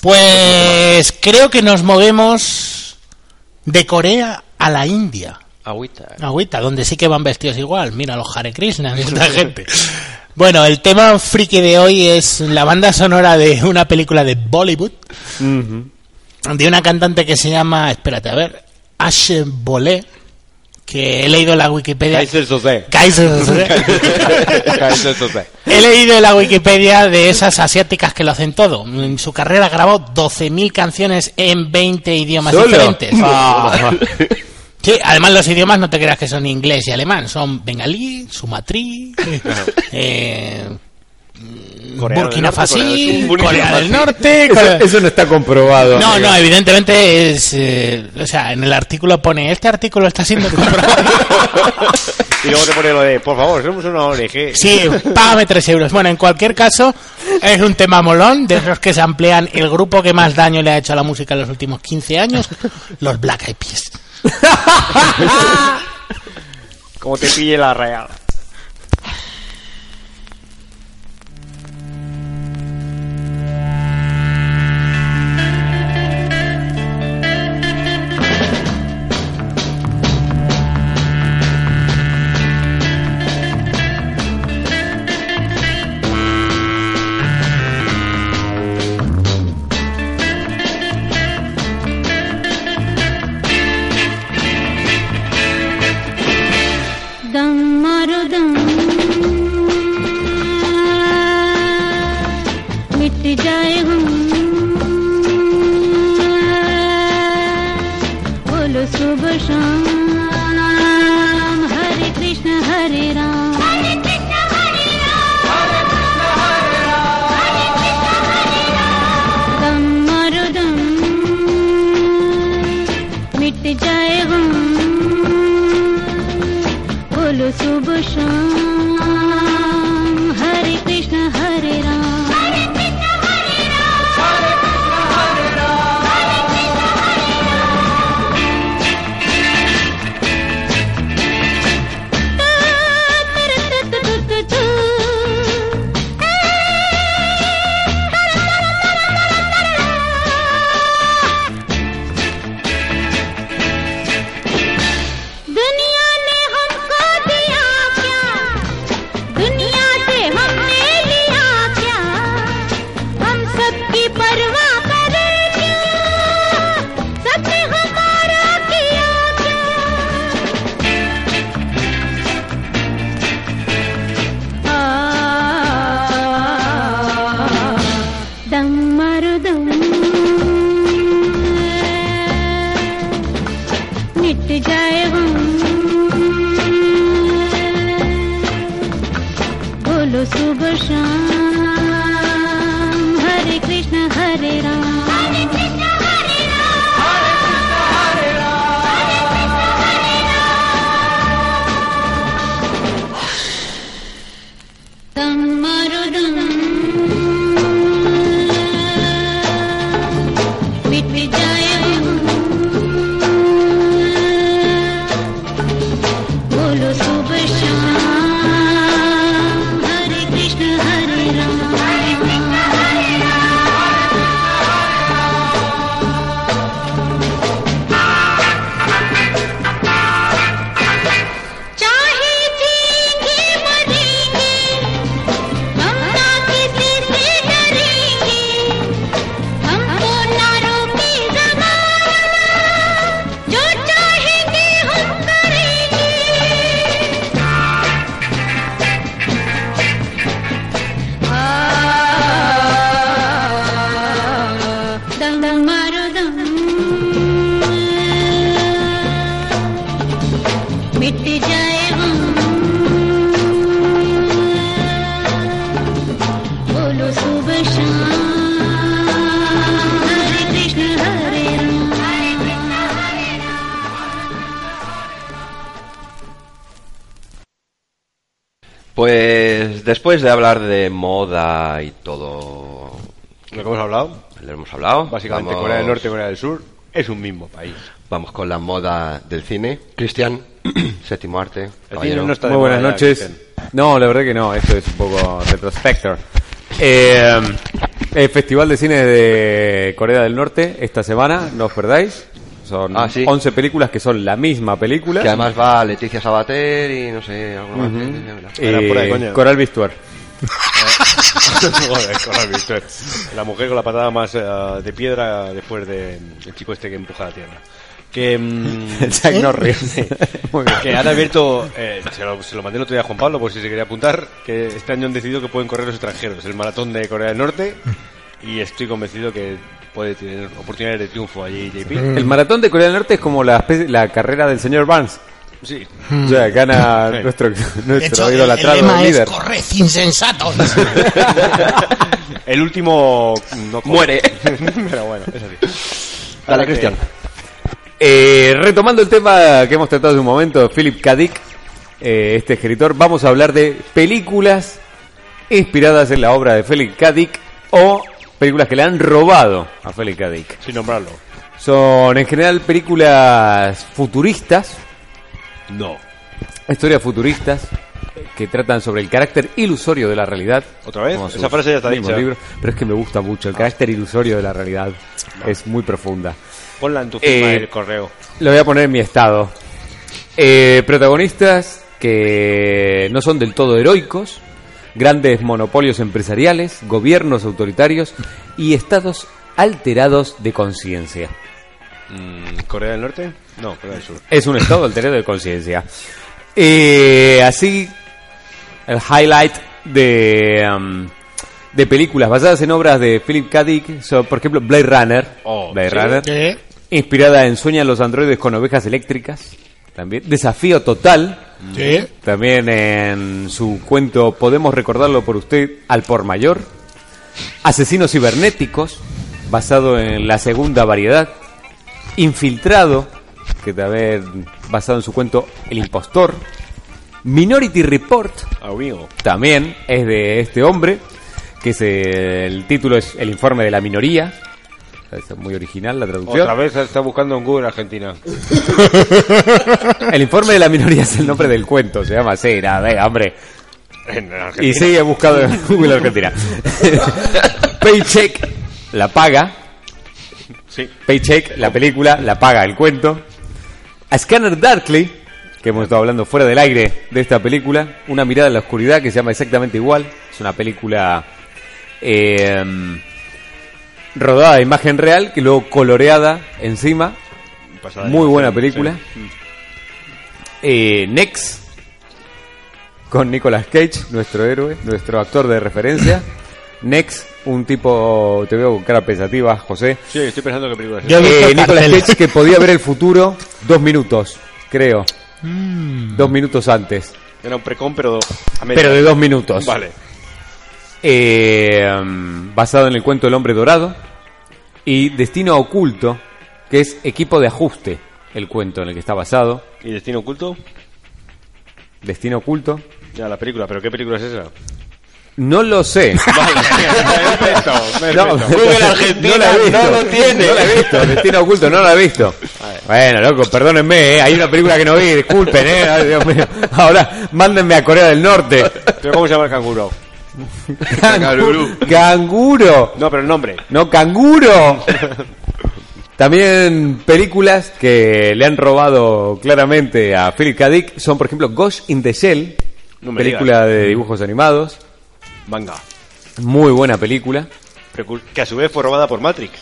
Pues creo que nos movemos de Corea a la India. Agüita. Agüita, donde sí que van vestidos igual. Mira los Hare Krishna y esta gente. Bueno, el tema friki de hoy es la banda sonora de una película de Bollywood. De una cantante que se llama, espérate, a ver, Ashe Bolé. Que he leído en la Wikipedia. Kaiser Sose. Kaiser Soze. Kaiser Sose. He leído en la Wikipedia de esas asiáticas que lo hacen todo. En su carrera grabó 12.000 canciones en 20 idiomas ¿Solo? diferentes. Ah. Sí, además los idiomas no te creas que son inglés y alemán, son bengalí, sumatrí, eh, Corea Burkina Faso, Corea del Sur, Corea, Burkina del Faso. Norte. Eso, Corea- eso no está comprobado. No, no, evidentemente es, eh, o sea, en el artículo pone, este artículo está siendo comprobado. Y luego te pone lo de, por favor, somos una ONG. Sí, págame 3 euros. Bueno, en cualquier caso, es un tema molón, de esos que se amplían el grupo que más daño le ha hecho a la música en los últimos 15 años, los Black Eyed Peas. Como te pille la real. शाम। हरे कृष्ण हरे Ram después de hablar de moda y todo Lo que hemos hablado, lo hemos hablado, básicamente vamos- Corea del Norte y Corea del Sur es un mismo país. Vamos con la moda del cine. Cristian, séptimo arte. El caballero. cine no está de Muy buenas ya, noches. Cristian. No, la verdad que no, esto es un poco retrospector. Eh, el Festival de Cine de Corea del Norte esta semana, no os perdáis. Son Ah, sí. 11 películas que son la misma película. Que además va Leticia Sabater y no sé, alguna más. Eh, Era pura de coña. Coral Bistuar. Joder, Coral Victor. La mujer con la patada más eh, de piedra después de el chico este que empuja la tierra. Que, mm, Jack Norris. Bien. que han abierto, eh, se, lo, se lo mandé el otro día a Juan Pablo por si se quería apuntar, que este año han decidido que pueden correr los extranjeros, el maratón de Corea del Norte, y estoy convencido que puede tener oportunidades de triunfo allí JP. El maratón de Corea del Norte es como la, la carrera del señor Barnes. Sí, O sea, gana Sí. nuestro, De nuestro hecho, el, el idolatrado lema líder. es corred insensatos. el último no. Muere. Pero bueno, es así. Dale, Cristian. Eh, retomando el tema que hemos tratado hace un momento, Philip K. Dick, eh, este escritor, vamos a hablar de películas inspiradas en la obra de Philip K. Dick o películas que le han robado a Philip K. Dick. Sin nombrarlo. Son en general películas futuristas, No. historias futuristas eh, que tratan sobre el carácter ilusorio de la realidad. ¿Otra vez? Esa frase ya está dicha. libros. Pero es que me gusta mucho, el carácter ilusorio de la realidad es muy profunda. Ponla en tu firma Eh, del correo. Lo voy a poner en mi estado. Eh, protagonistas que no son del todo heroicos, grandes monopolios empresariales, gobiernos autoritarios y estados alterados de conciencia. Mm, ¿Corea del Norte? No, Corea del Sur. Es un estado alterado de conciencia. Eh, así, el highlight de, um, de películas basadas en obras de Philip K. Dick son, por ejemplo, Blade Runner. Oh, Blade ¿sí? Runner. ¿Qué? Inspirada en Sueñan los androides con ovejas eléctricas. También. Desafío total. También en su cuento Podemos recordarlo por usted al por mayor. Asesinos cibernéticos, basado en la segunda variedad. Infiltrado, que también basado en su cuento El impostor. Minority Report, Amigo. también es de este hombre, que es el título es El informe de la minoría. Es muy original la traducción. Otra vez está buscando en Google Argentina. El informe de la minoría es el nombre del cuento, se llama así, nada, venga, hombre. Y Argentina. sigue buscando en Google Argentina. Paycheck, la paga. Sí. Paycheck, la película, la paga el cuento. A Scanner Darkly, que hemos estado hablando fuera del aire de esta película. Una mirada en la oscuridad que se llama exactamente igual. Es una película eh, rodada de imagen real, que luego coloreada encima. Pasada Muy buena sí. película. Eh, Next, con Nicolas Cage, nuestro héroe, nuestro actor de referencia. Next, un tipo, te veo con cara pensativa, José. Sí, estoy pensando qué película es. Eh, Nicolas. Cage que podía ver el futuro dos minutos, creo. Mm. Dos minutos antes. Era un precon, pero a. Pero de dos minutos. Vale. Eh, basado en el cuento El hombre dorado. Y Destino oculto, que es equipo de ajuste, el cuento en el que está basado. ¿Y Destino Oculto? Destino oculto. Ya, la película. ¿Pero qué película es esa? No lo sé. perfecto, No, Google Argentina no la he visto. no lo tiene. No la he visto. Destino oculto, no la he visto. Bueno, loco, perdónenme, ¿eh? hay una película que no vi, disculpen, ¿eh? Ay, Dios mío. Ahora, mándenme a Corea del Norte. ¿Pero cómo se llama el canguro? Canguro. Canguro. No, pero el nombre. No, canguro. También películas que le han robado claramente a Philip K. Dick son, por ejemplo, Ghost in the Shell, No película de dibujos animados. Manga. Muy buena película. Que a su vez fue robada por Matrix.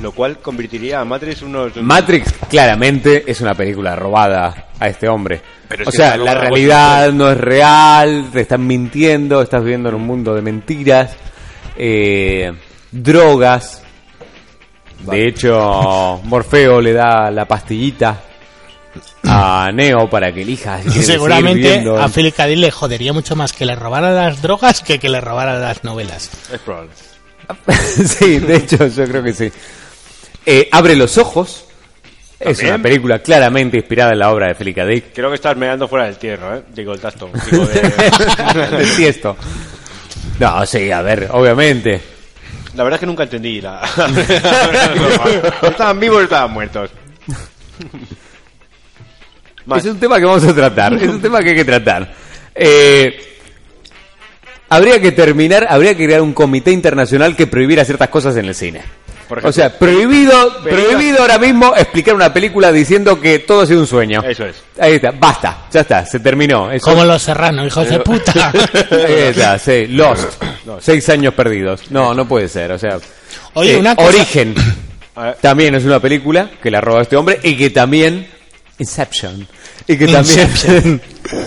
Lo cual convertiría a Matrix unos... Matrix claramente es una película robada a este hombre. Pero es o sea, la realidad no es real, te están mintiendo, estás viviendo en un mundo de mentiras, eh, drogas. De hecho, Morfeo le da la pastillita a Neo para que elija. si Seguramente a Philip K. Le jodería mucho más que le robaran las drogas que que le robaran las novelas. Es probable. sí, de hecho, yo creo que sí. Eh, abre los ojos. Es una película claramente inspirada en la obra de K. Dick. Creo que estás meando fuera del tierno, ¿eh? Digo, el tacto. Digo, de... del tiesto. No, sí, a ver, obviamente. La verdad es que nunca entendí la... estaban vivos o estaban muertos. Más. Es un tema que vamos a tratar. Es un tema que hay que tratar. Eh, habría que terminar, habría que crear un comité internacional que prohibiera ciertas cosas en el cine. Por ejemplo. o sea, prohibido, Prohibido- ahora mismo explicar una película diciendo que todo ha sido un sueño. Eso es. Ahí está, basta, ya está, se terminó. Eso- Como los serranos, hijos de puta. Ahí está, sí, Lost. Seis años perdidos. No, no puede ser, o sea. Oye, eh, una cosa- Origen. También es una película que la roba este hombre y que también. Inception. Y que también.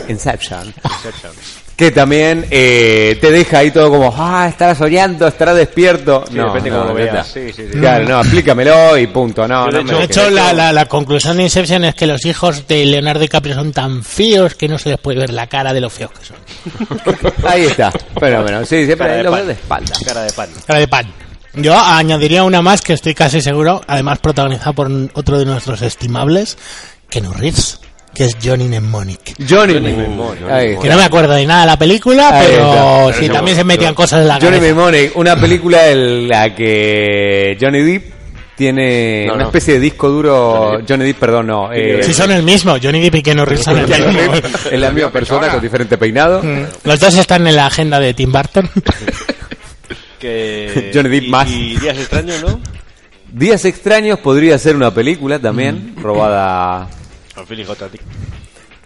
Inception. Que también eh, te deja ahí todo como, ah, estará soñando, estará despierto. Sí, no, depende no, cómo lo ya veas. está. Sí, sí, sí. Claro, no, explícamelo y punto. No, de no hecho- me- De hecho, la, la, la conclusión de Inception es que los hijos de Leonardo DiCaprio son tan feos que no se les puede ver la cara de lo feos que son. Ahí está. Bueno, bueno, sí, siempre Cara de lo de espalda. Cara de pan. Cara de pan. Yo añadiría una más que estoy casi seguro, además protagonizada por otro de nuestros estimables, Keanu Reeves, que es Johnny Mnemonic. Johnny, Mnemonic, Que no me acuerdo de nada de la película, Ahí pero está. sí, Pero también se metían cosas en la Johnny cabeza. Mnemonic, una película en la que Johnny Depp tiene No, una no. especie de disco duro. Johnny Depp, perdón, no. eh, Si son el mismo, Johnny Depp y Keanu Reeves son el mismo. Es la misma persona con diferente peinado. Los dos están en la agenda de Tim Burton. Que... Johnny Depp y- más. Y Días Extraños, ¿no? Días extraños podría ser una película también, robada.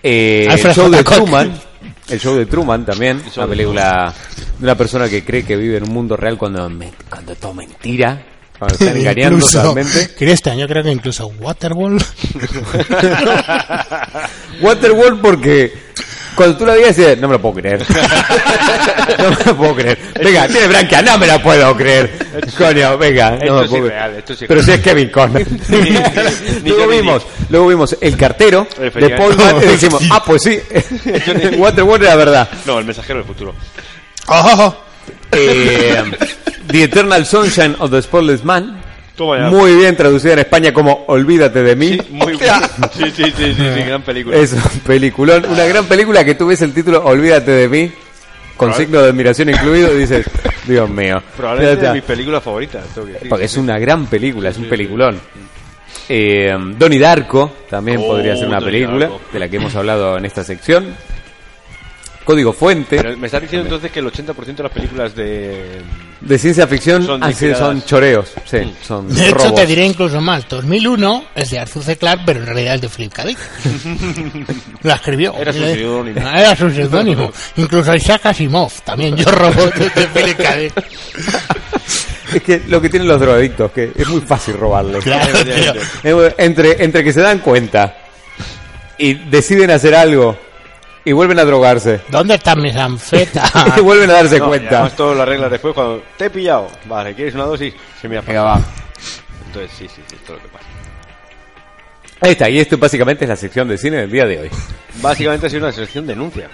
Eh, el show de. Truman. El show de Truman también. Una película de una persona que cree que vive en un mundo real cuando, me- cuando todo mentira. Cuando están engañando Incluso- totalmente. que este año creo que incluso Waterworld. Waterworld porque cuando tú la veías decías, no me lo puedo creer. no me lo puedo creer. Venga, tiene branca, no me la puedo creer. Coño, venga. Esto no me es puedo esto es Pero irreal. si es Kevin Conner. luego vimos, luego vimos El cartero de. Paul Mann y decimos, ah, pues sí. Waterworld era verdad. No, el mensajero del futuro. ¡Oh! Eh, The Eternal Sunshine of the Spotless Man. Muy bien traducida en España como Olvídate de mí. Sí, muy. Sí, sí, sí, sí, gran película. Es un peliculón, una gran película que tú ves el título Olvídate de mí, con signo de admiración incluido, dices, Dios mío. Probablemente favoritas. tengo que decir. Porque es una gran película, es un peliculón. Eh, Donnie Darko también Oh, podría ser una Donnie película Darko. de la que hemos hablado en esta sección. Código Fuente Pero me estás diciendo entonces que el 80% de las películas de... de ciencia ficción Son sido- son choreos, sí, son De hecho, robos. te diré incluso más. 2001 es de Arthur C. Clarke, pero en realidad es de Philip K. Dick. La escribió. Era su seudónimo. Era su seudónimo. Incluso Isaac Asimov también. Yo robo de, Philip K. Dick. Es que lo que tienen los drogadictos, que es muy fácil robarles. Claro. Eh, Entre, entre que se dan cuenta y deciden hacer algo y vuelven a drogarse ¿Dónde están mis anfetas? y vuelven a darse No, cuenta. además todas las reglas después cuando te he pillado. Vale, ¿quieres una dosis? Se me ha Venga, pasado. va. Entonces sí, sí, sí, esto es lo que pasa. Ahí está, y esto básicamente es la sección de cine del día de hoy. Básicamente ha sido una selección denuncia.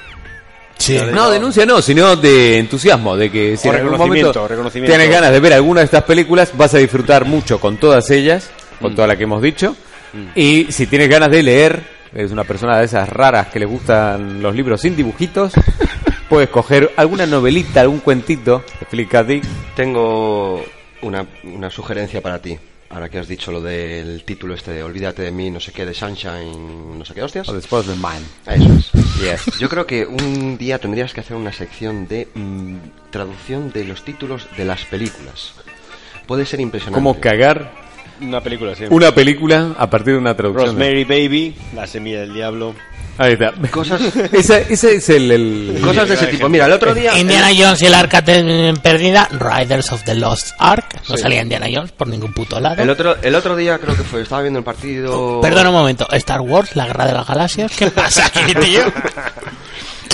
Sí. No, denuncia no, sino de entusiasmo, de que si O en algún momento tienes ganas de ver alguna de estas películas, vas a disfrutar mucho con todas ellas, con toda la que hemos dicho. Y si tienes ganas de leer, es una persona de esas raras que le gustan los libros sin dibujitos, puedes coger alguna novelita, algún cuentito de. Dick. Tengo una, una sugerencia para ti. Ahora que has dicho lo del título este de Olvídate de mí, no sé qué, de Sunshine, no sé qué hostias. o The Spotless Mind. Eso es. Yes. Yo creo que un día tendrías que hacer una sección de mm, traducción de los títulos de las películas. Puede ser impresionante. Cómo cagar Una película, sí. una película a partir de una traducción. Rosemary Baby, La semilla del diablo. Ahí está. Cosas, Ese, ese es el... el- cosas de ese tipo. Mira, el otro día... Indiana Jones y el arca te- perdida, Riders of the Lost Ark. No Sí. salía Indiana Jones por ningún puto lado. El otro, el otro día creo que fue, estaba viendo el partido... Perdona un momento, Star Wars, la guerra de las galaxias. ¿Qué pasa aquí, tío?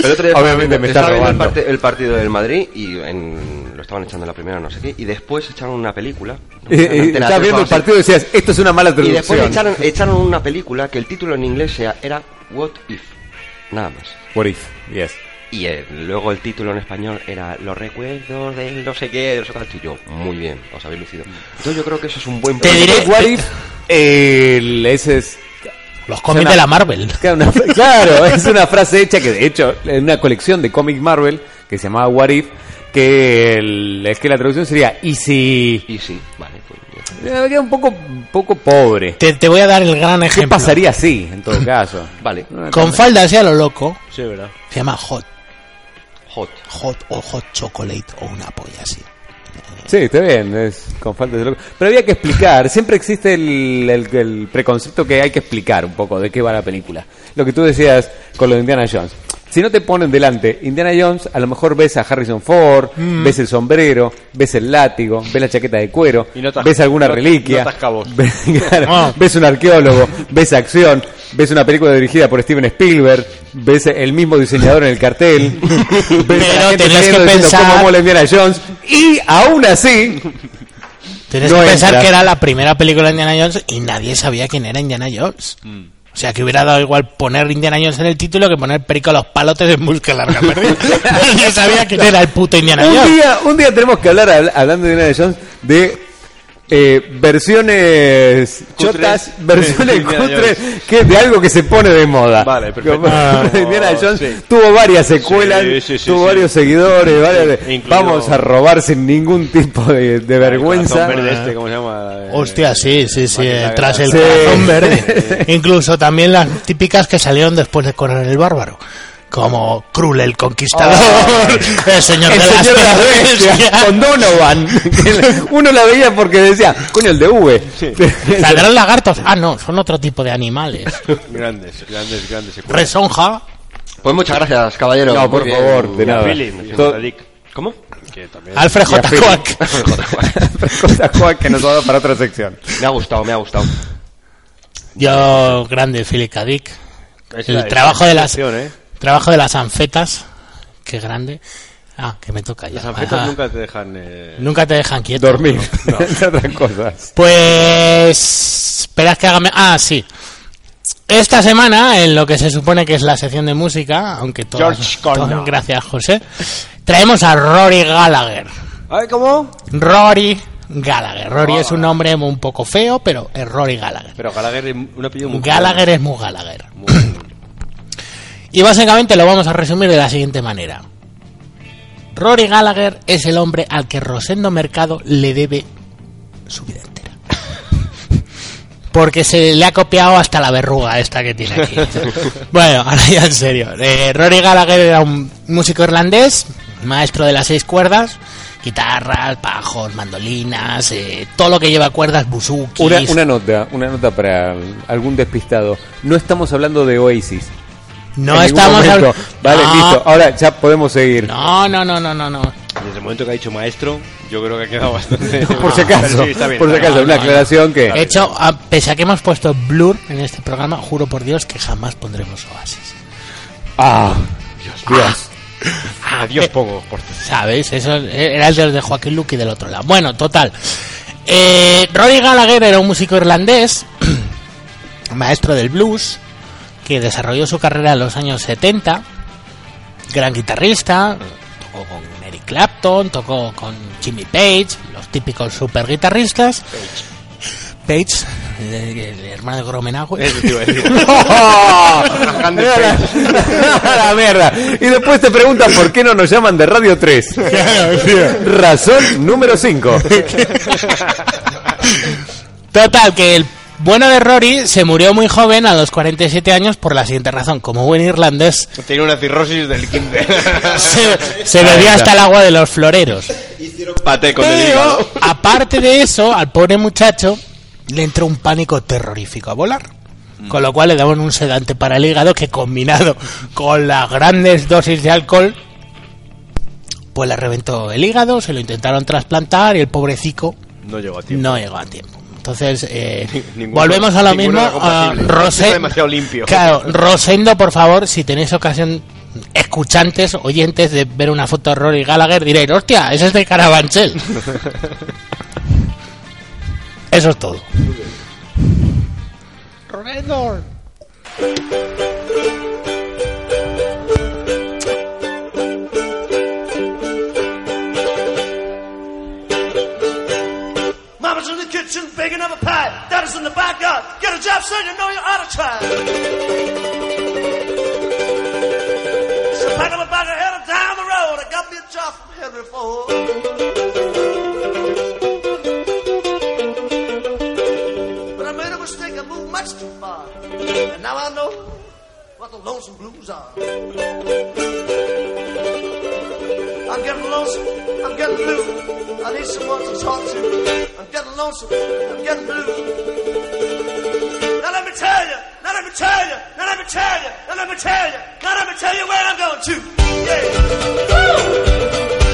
El otro día Obviamente me está estaba viendo el, robando. parte- el partido del Madrid y en- estaban echando la primera no sé qué y después echaron una película. Eh, eh, Estabas tres viendo el partido y decías, esto es una mala Y después traducción. echaron, echaron una película que el título en inglés sea- era What If. Nada más. What if, yes. Y eh, luego el título en español era Los recuerdos del no sé qué, de los otros. Y yo, muy bien, os habéis lucido. Entonces yo creo que eso es un buen Te punto. diré- What if El- ese es Los cómics Suena- de la Marvel. Claro, una- claro, es una frase hecha que de hecho en una colección de cómics Marvel que se llamaba What If, que el- es que la traducción sería y si Y sí, vale. pues ya. Queda un poco un poco pobre. Te, te voy a dar el gran ¿Qué ejemplo. pasaría así en todo caso? Vale. Con falda así a lo loco. Sí, verdad. Se llama Hot. Hot. Hot o Hot Chocolate o una polla así. Sí, está bien, es con falta de loco. Pero había que explicar, siempre existe el, el- el preconcepto que hay que explicar un poco de qué va la película. Lo que tú decías con lo de Indiana Jones. Si no te ponen delante Indiana Jones, a lo mejor ves a Harrison Ford, ves el sombrero, ves el látigo, ves la chaqueta de cuero, Y notas- ves alguna reliquia, notas ves, claro, Ah. ves un arqueólogo, ves acción, ves una película dirigida por Steven Spielberg, ves el mismo diseñador en el cartel, ves a Pero la gente tenés que pensar- cómo mola Indiana Jones, y aún así Tienes No que pensar entra. que era la primera película de Indiana Jones y nadie sabía quién era Indiana Jones. Mm. O sea, que hubiera dado igual poner Indiana Jones en el título que poner Perico a los palotes en busca de larga perdida. Nadie sabía quién era el puto Indiana Un Jones. día, un día tenemos que hablar, habl- hablando de Indiana Jones, de eh, versiones chotas, versiones cutres, que de algo que se pone de moda. Vale, perfecto. Como- Ah, Indiana Jones sí. tuvo varias secuelas, Sí, sí, sí, tuvo sí. varios seguidores, varias Incluido- vamos a robar sin ningún tipo de, de vergüenza. El verde este, ¿cómo se llama? Eh, Hostia, sí, sí, sí, Máquina tras el Sí. corazón verde. Incluso también las típicas que salieron después de Conan el Bárbaro. Como Krul el Conquistador, el Señor El de las señor las bestias, con Donovan. Uno la veía porque decía, coño, el de V. ¿Saldrán lagartos? Ah, no, son otro tipo de animales. Grandes, grandes, grandes. Resonja. Pues muchas gracias, caballero. No, por favor, de nada. ¿Cómo? Que también. Alfred J. Quack. Cosa Juan, que nos va a dar para otra sección. Me ha gustado, me ha gustado. Yo, grande, Philip. Dick. El trabajo de las- ¿eh? Trabajo de las anfetas. Qué grande. Ah, que me toca ya. Las anfetas Ah, nunca te dejan. Eh... nunca te dejan quieto. Dormir, entre otras cosas. Pues. Esperas que haga. Ah, sí. Esta semana, en lo que se supone que es la sección de música, aunque todas, George todas- gracias José, traemos a Rory Gallagher. Ay, ¿cómo? Rory Gallagher. Rory es un nombre un poco feo, pero es Rory Gallagher. Pero Gallagher es un apellido muy. Gallagher es muy Gallagher. Muy- Y básicamente lo vamos a resumir de la siguiente manera. Rory Gallagher es el hombre al que Rosendo Mercado le debe su vida entera. Porque se le ha copiado hasta la verruga esta que tiene aquí. Bueno, ahora ya en serio. Eh, Rory Gallagher era un músico irlandés, maestro de las seis cuerdas, guitarras, bajos, mandolinas, eh, todo lo que lleva cuerdas, buzukis. Una, una nota, una nota para algún despistado. No estamos hablando de Oasis. No estamos hablando... Vale, no, listo. Ahora ya podemos seguir. No, no, no, no, no, no. Desde el momento que ha dicho maestro, yo creo que ha quedado bastante. Por si acaso, Sí, está bien, por si acaso, una no, no. aclaración que... De hecho, a- pese a que hemos puesto Blur en este programa, juro por Dios que jamás pondremos Oasis. Ah, Dios. Adiós, pongo. Por... ¿Sabéis? Eso era el de los de Joaquín Luque del otro lado. Bueno, total. Eh, Rory Gallagher era un músico irlandés, maestro del blues, que desarrolló su carrera en los años 70. Gran guitarrista, tocó con Eric Clapton, tocó con Jimmy Page, los típicos super guitarristas. Page, el, el hermano de Gromenagüe. La mierda. Y después te preguntan por qué no nos llaman de Radio 3. Razón número 5. Total, que el bueno de Rory se murió muy joven, a los 47 años, por la siguiente razón. Como buen irlandés, Tiene una cirrosis del 15. se, se bebía hasta el agua de los floreros. Pate con el Pero, hígado. aparte de eso, al pobre muchacho le entró un pánico terrorífico a volar. Con lo cual le daban un sedante para el hígado que combinado con las grandes dosis de alcohol, pues le reventó el hígado, se lo intentaron trasplantar y el pobrecico No llegó a tiempo. no llegó a tiempo. Entonces, eh, Ninguno- volvemos a lo mismo. a Rose- demasiado limpio. Claro, Rosendo, por favor, si tenéis ocasión, escuchantes, oyentes, de ver una foto de Rory Gallagher, diréis, hostia, ese es de Carabanchel. Eso es todo. Mama's in the kitchen. too big enough a pie. That is in the backyard. Get a job, son, you know you ought to try. So pack up a bag of head down the road. I got me a job from Henry Ford. But I made a mistake. I moved much too far. And now I know what the lonesome blues are. I'm getting lonesome. I'm getting blue. I need someone to talk to. I'm getting lonesome. I'm getting blue. Now let me tell you. Now let me tell you. Now let me tell you. Now let me tell you. Now let me tell you where I'm going to. Yeah. Woo!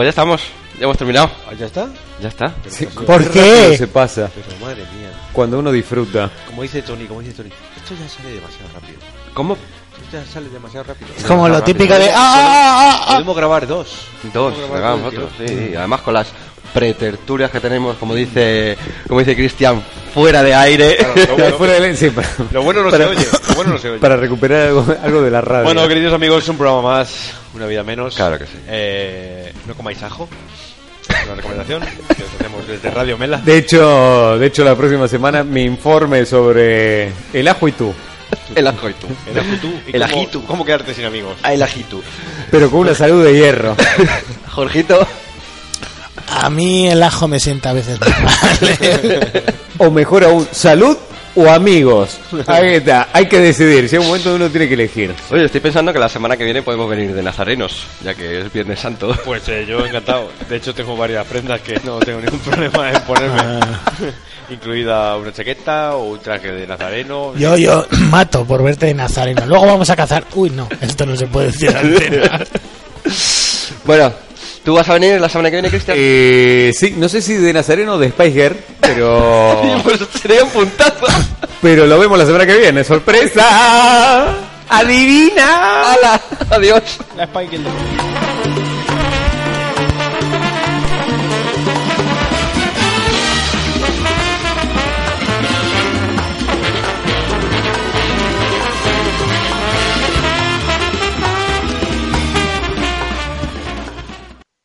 Pues ya estamos, ya hemos terminado. Ah, ¿Ya está? Ya está. Sí, ¿Por qué rápido se pasa Pero madre mía. cuando uno disfruta. Como dice Tony, como dice Tony. Esto ya sale demasiado rápido. ¿Cómo? Esto ya sale demasiado rápido. Es como lo típico de... ¡Ah, ah, ah, ah! Podemos grabar dos. Dos, Podemos hagamos el otros, sí, sí. Además con las pretertulias que tenemos, como dice, como dice Cristian, fuera de aire. Claro, bueno- Fuera del- sí, para, Lo bueno no para- se oye. Lo bueno no se oye. para recuperar algo, algo de la radio. Bueno, queridos amigos, un programa más, una vida menos. Claro que sí. Eh, no comáis ajo. Es una recomendación que os hacemos desde Radio Mela. De hecho, de hecho la próxima semana mi informe sobre el ajo y tú, El ajo y tú. El ajitú. ¿Y El cómo- ajitu. ¿Cómo quedarte sin amigos? Ah, el ajito. pero con una salud de hierro. Jorgito. A mí el ajo me sienta a veces mal. O mejor aún, salud o amigos. Ahí está, hay que decidir. Si hay un momento uno tiene que elegir. Oye, estoy pensando que la semana que viene podemos venir de nazarenos, ya que es Viernes Santo. Pues eh, yo encantado. De hecho, tengo varias prendas que no tengo ningún problema en ponerme. Incluida una chaqueta o un traje de nazareno. Yo, yo mato por verte de nazareno. Luego vamos a cazar. Uy, no, esto no se puede decir. Bueno, ¿tú vas a venir la semana que viene, Cristian? Eh, sí, no sé si de Nazareno o de Spice Girl, pero Pues sería un puntazo. pero lo vemos la semana que viene. ¡Sorpresa! ¡Adivina! ¡Hala! Adiós. La Spike